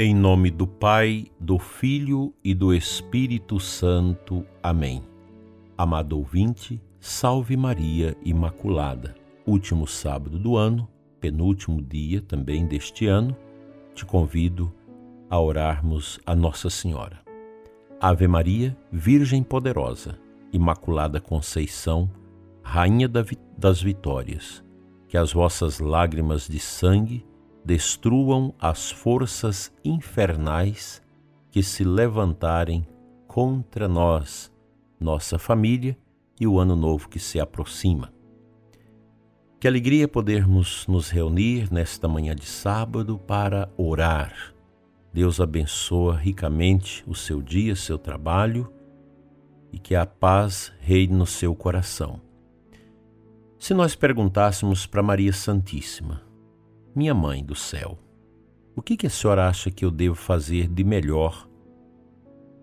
Em nome do Pai, do Filho e do Espírito Santo. Amém. Amado ouvinte, salve Maria Imaculada. Último sábado do ano, penúltimo dia também deste ano, te convido a orarmos a Nossa Senhora. Ave Maria, Virgem poderosa, Imaculada Conceição, Rainha das Vitórias, que as vossas lágrimas de sangue destruam as forças infernais que se levantarem contra nós, nossa família e o ano novo que se aproxima. Que alegria podermos nos reunir nesta manhã de sábado para orar. Deus abençoa ricamente o seu dia, seu trabalho e que a paz reine no seu coração. Se nós perguntássemos para Maria Santíssima, minha mãe do céu, o que, que a senhora acha que eu devo fazer de melhor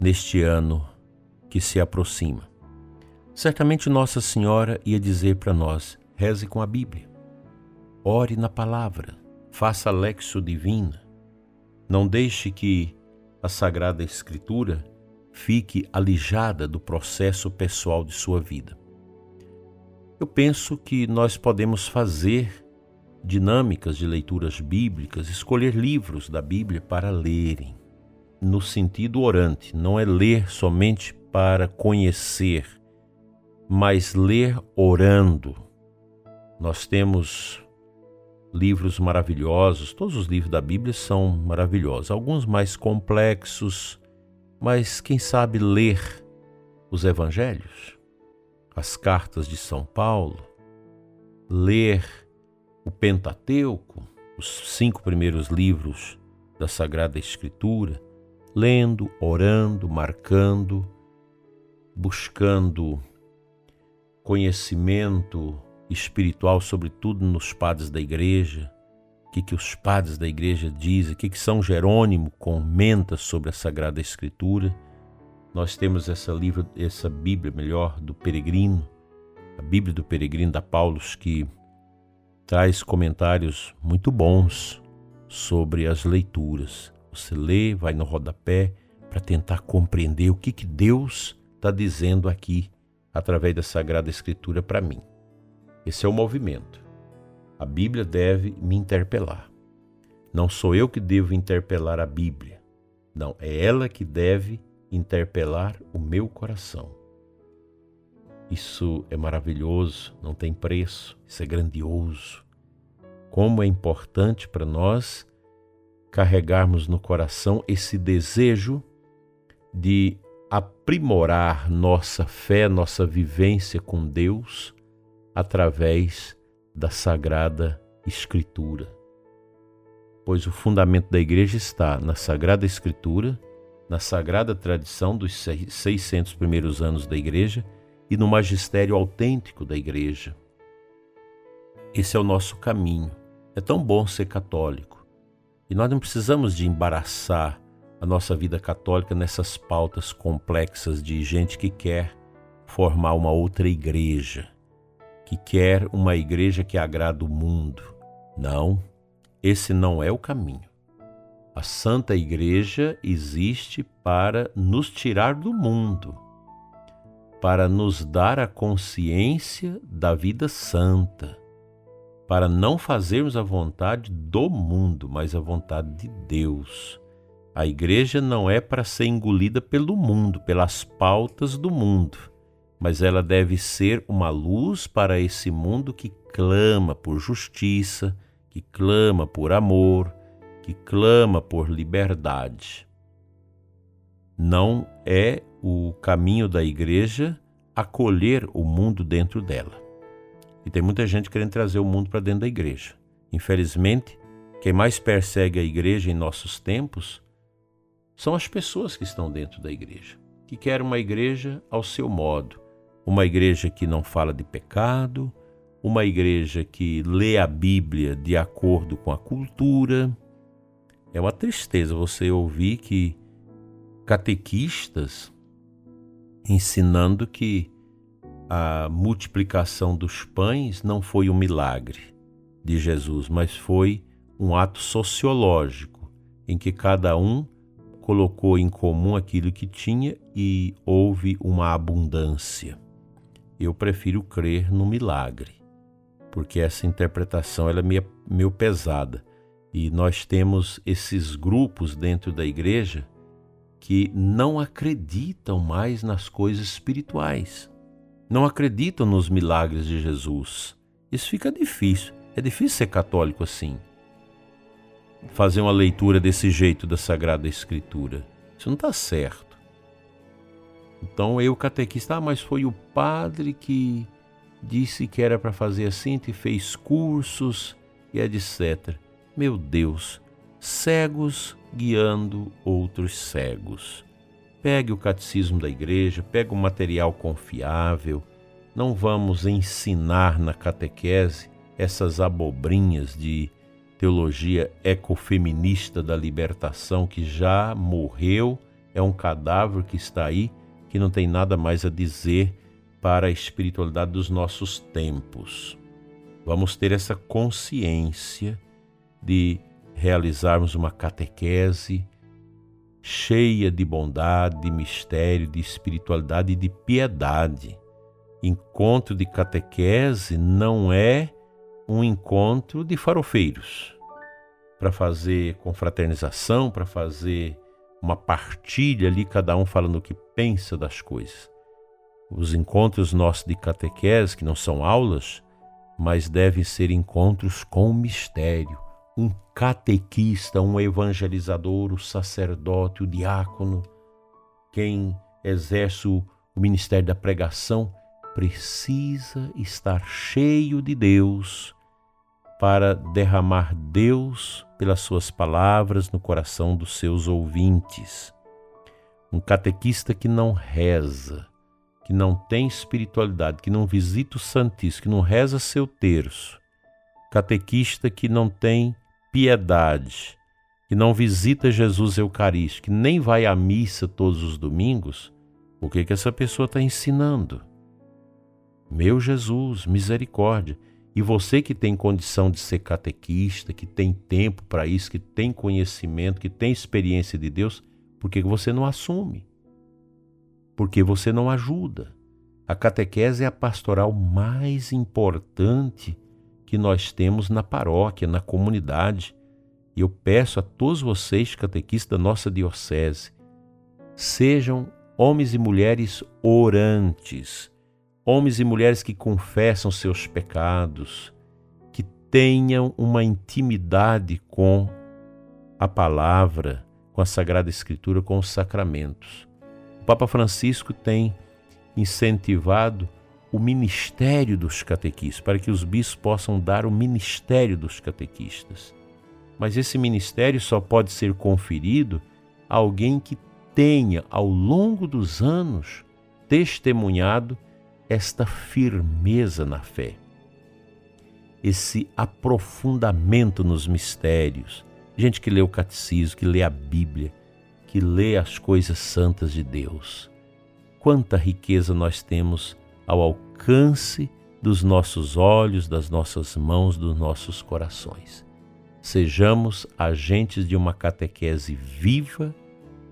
neste ano que se aproxima? Certamente Nossa Senhora ia dizer para nós: reze com a Bíblia, ore na palavra, faça lexo divina, não deixe que a Sagrada Escritura fique alijada do processo pessoal de sua vida. Eu penso que nós podemos fazer dinâmicas de leituras bíblicas, escolher livros da Bíblia para lerem, no sentido orante, não é ler somente para conhecer, mas ler orando. Nós temos livros maravilhosos, todos os livros da Bíblia são maravilhosos, alguns mais complexos, mas quem sabe ler os evangelhos, as cartas de São Paulo, ler o Pentateuco, os cinco primeiros livros da Sagrada Escritura, lendo, orando, marcando, buscando conhecimento espiritual, sobretudo nos padres da igreja, o que, que os padres da igreja dizem, o que, que São Jerônimo comenta sobre a Sagrada Escritura. Nós temos essa, livro, essa Bíblia, melhor, do peregrino, a Bíblia do peregrino da Paulus, que traz comentários muito bons sobre as leituras. Você lê, vai no rodapé para tentar compreender o que, que Deus está dizendo aqui através da Sagrada Escritura para mim. Esse é o movimento. A Bíblia deve me interpelar. Não sou eu que devo interpelar a Bíblia. Não, é ela que deve interpelar o meu coração. Isso é maravilhoso, não tem preço, isso é grandioso. Como é importante para nós carregarmos no coração esse desejo de aprimorar nossa fé, nossa vivência com Deus através da Sagrada Escritura. Pois o fundamento da igreja está na Sagrada Escritura, na sagrada tradição dos 600 primeiros anos da igreja e no magistério autêntico da Igreja. Esse é o nosso caminho. É tão bom ser católico. E nós não precisamos de embaraçar a nossa vida católica nessas pautas complexas de gente que quer formar uma outra igreja, que quer uma igreja que agrada o mundo. Não, esse não é o caminho. A Santa Igreja existe para nos tirar do mundo para nos dar a consciência da vida santa, para não fazermos a vontade do mundo, mas a vontade de Deus. A igreja não é para ser engolida pelo mundo, pelas pautas do mundo, mas ela deve ser uma luz para esse mundo que clama por justiça, que clama por amor, que clama por liberdade. Não é o caminho da igreja acolher o mundo dentro dela. E tem muita gente querendo trazer o mundo para dentro da igreja. Infelizmente, quem mais persegue a igreja em nossos tempos são as pessoas que estão dentro da igreja, que querem uma igreja ao seu modo, uma igreja que não fala de pecado, uma igreja que lê a Bíblia de acordo com a cultura. É uma tristeza você ouvir que catequistas ensinando que a multiplicação dos pães não foi um milagre de Jesus, mas foi um ato sociológico em que cada um colocou em comum aquilo que tinha e houve uma abundância. Eu prefiro crer no milagre, porque essa interpretação ela é meio, meio pesada. E nós temos esses grupos dentro da igreja que não acreditam mais nas coisas espirituais, não acreditam nos milagres de Jesus. Isso fica difícil. É difícil ser católico assim fazer uma leitura desse jeito da Sagrada Escritura. Isso não está certo. Então eu, catequista, ah, mas foi o padre que disse que era para fazer assim, que fez cursos e etc. Meu Deus, cegos guiando outros cegos. Pegue o catecismo da igreja, pegue um material confiável. Não vamos ensinar na catequese essas abobrinhas de teologia ecofeminista da libertação que já morreu, é um cadáver que está aí, que não tem nada mais a dizer para a espiritualidade dos nossos tempos. Vamos ter essa consciência de realizarmos uma catequese cheia de bondade, de mistério, de espiritualidade e de piedade. Encontro de catequese não é um encontro de farofeiros para fazer confraternização, para fazer uma partilha ali, cada um falando o que pensa das coisas. Os encontros nossos de catequese, que não são aulas, mas devem ser encontros com mistério. Um catequista, um evangelizador, o sacerdote, o diácono, quem exerce o ministério da pregação, precisa estar cheio de Deus para derramar Deus pelas suas palavras no coração dos seus ouvintes. Um catequista que não reza, que não tem espiritualidade, que não visita o Santíssimo, que não reza seu terço. Catequista que não tem piedade, que não visita Jesus Eucarístico, que nem vai à missa todos os domingos, o que, que essa pessoa está ensinando? Meu Jesus, misericórdia. E você que tem condição de ser catequista, que tem tempo para isso, que tem conhecimento, que tem experiência de Deus, por que você não assume? Porque você não ajuda. A catequese é a pastoral mais importante que nós temos na paróquia, na comunidade. E eu peço a todos vocês, catequistas da nossa diocese, sejam homens e mulheres orantes homens e mulheres que confessam seus pecados, que tenham uma intimidade com a palavra, com a Sagrada Escritura, com os sacramentos. O Papa Francisco tem incentivado o ministério dos catequistas, para que os bispos possam dar o ministério dos catequistas. Mas esse ministério só pode ser conferido a alguém que tenha, ao longo dos anos, testemunhado esta firmeza na fé, esse aprofundamento nos mistérios. Gente que lê o catecismo, que lê a Bíblia, que lê as coisas santas de Deus. Quanta riqueza nós temos ao alcance dos nossos olhos, das nossas mãos, dos nossos corações. Sejamos agentes de uma catequese viva,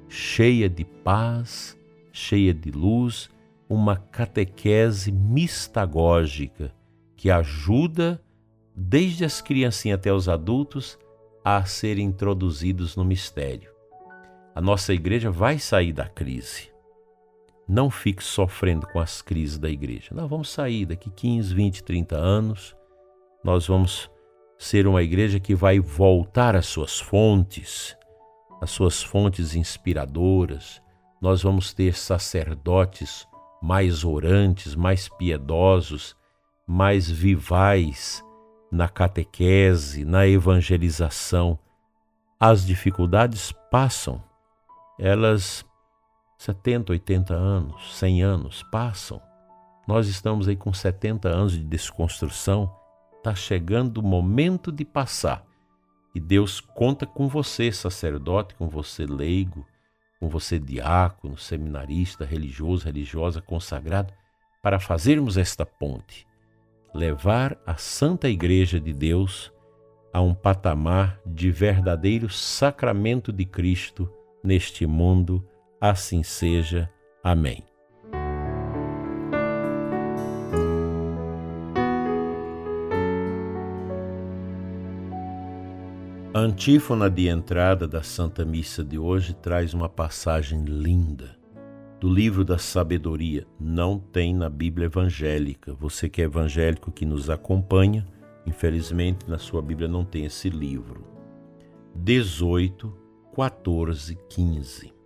cheia de paz, cheia de luz uma catequese mistagógica que ajuda desde as criancinhas até os adultos a serem introduzidos no mistério. A nossa igreja vai sair da crise. Não fique sofrendo com as crises da igreja. Nós vamos sair daqui 15, 20, 30 anos. Nós vamos ser uma igreja que vai voltar às suas fontes, às suas fontes inspiradoras. Nós vamos ter sacerdotes mais orantes, mais piedosos, mais vivais na catequese, na evangelização. As dificuldades passam, elas 70, 80 anos, 100 anos passam. Nós estamos aí com 70 anos de desconstrução, está chegando o momento de passar. E Deus conta com você, sacerdote, com você, leigo, com você, diácono, seminarista, religioso, religiosa, consagrado, para fazermos esta ponte, levar a Santa Igreja de Deus a um patamar de verdadeiro sacramento de Cristo neste mundo. Assim seja. Amém. A antífona de entrada da Santa Missa de hoje traz uma passagem linda do livro da sabedoria. Não tem na Bíblia evangélica. Você que é evangélico que nos acompanha, infelizmente na sua Bíblia não tem esse livro. 18, 14, 15.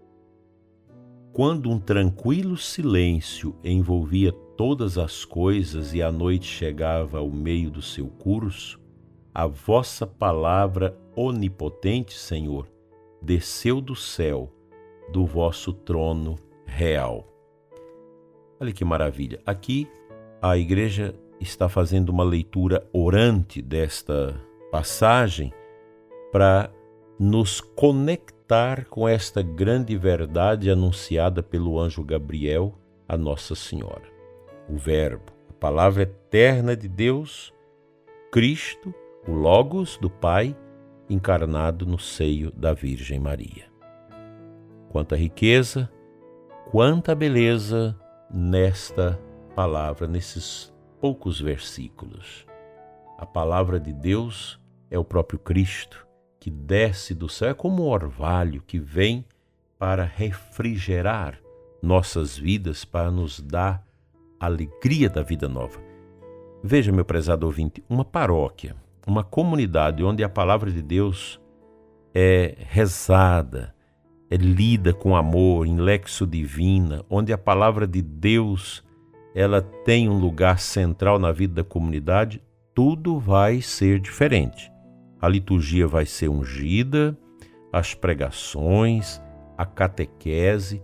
Quando um tranquilo silêncio envolvia todas as coisas e a noite chegava ao meio do seu curso, a vossa palavra onipotente, Senhor, desceu do céu, do vosso trono real. Olha que maravilha. Aqui a igreja está fazendo uma leitura orante desta passagem para nos conectar com esta grande verdade anunciada pelo anjo Gabriel a Nossa Senhora. O Verbo, a palavra eterna de Deus, Cristo, o Logos do Pai, encarnado no seio da Virgem Maria. Quanta riqueza, quanta beleza nesta palavra, nesses poucos versículos. A palavra de Deus é o próprio Cristo que desce do céu, é como um orvalho que vem para refrigerar nossas vidas, para nos dar alegria da vida nova. Veja, meu prezado ouvinte, uma paróquia uma comunidade onde a palavra de Deus é rezada, é lida com amor, em lexo divina, onde a palavra de Deus ela tem um lugar central na vida da comunidade, tudo vai ser diferente. A liturgia vai ser ungida, as pregações, a catequese,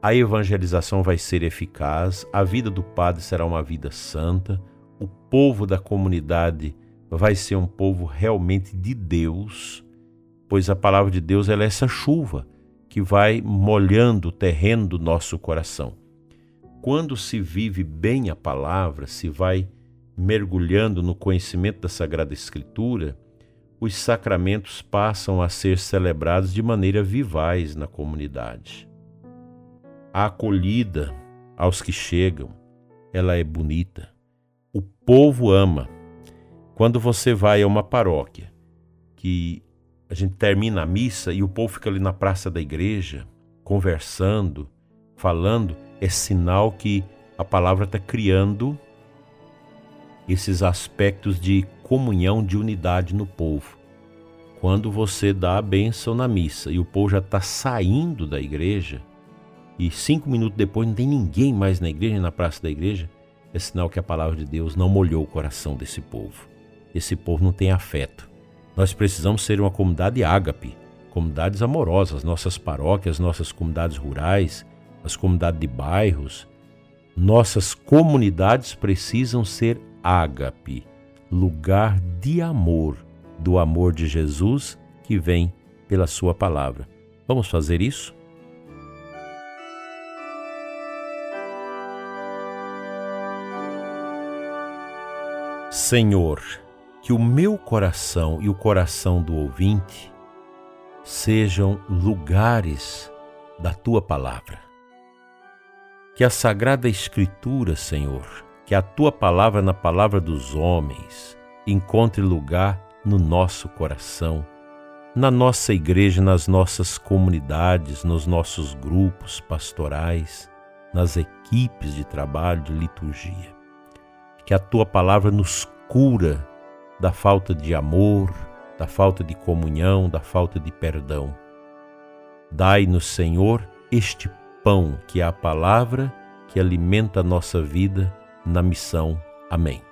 a evangelização vai ser eficaz, a vida do padre será uma vida santa, o povo da comunidade vai ser um povo realmente de Deus, pois a palavra de Deus é essa chuva que vai molhando o terreno do nosso coração. Quando se vive bem a palavra, se vai mergulhando no conhecimento da Sagrada Escritura, os sacramentos passam a ser celebrados de maneira vivaz na comunidade. A acolhida aos que chegam, ela é bonita. O povo ama quando você vai a uma paróquia que a gente termina a missa e o povo fica ali na praça da igreja, conversando, falando, é sinal que a palavra está criando esses aspectos de comunhão, de unidade no povo. Quando você dá a bênção na missa e o povo já está saindo da igreja, e cinco minutos depois não tem ninguém mais na igreja, na praça da igreja, é sinal que a palavra de Deus não molhou o coração desse povo esse povo não tem afeto. Nós precisamos ser uma comunidade ágape, comunidades amorosas, nossas paróquias, nossas comunidades rurais, as comunidades de bairros. Nossas comunidades precisam ser ágape, lugar de amor, do amor de Jesus que vem pela Sua palavra. Vamos fazer isso? Senhor, que o meu coração e o coração do ouvinte sejam lugares da tua palavra. Que a Sagrada Escritura, Senhor, que a tua palavra na palavra dos homens encontre lugar no nosso coração, na nossa igreja, nas nossas comunidades, nos nossos grupos pastorais, nas equipes de trabalho, de liturgia. Que a tua palavra nos cura da falta de amor, da falta de comunhão, da falta de perdão. Dai-nos, Senhor, este pão que é a palavra que alimenta a nossa vida na missão. Amém.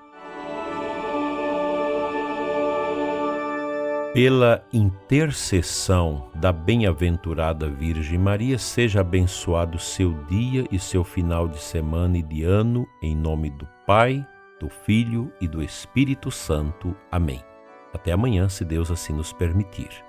Pela intercessão da bem-aventurada Virgem Maria, seja abençoado seu dia e seu final de semana e de ano, em nome do Pai do Filho e do Espírito Santo. Amém. Até amanhã, se Deus assim nos permitir.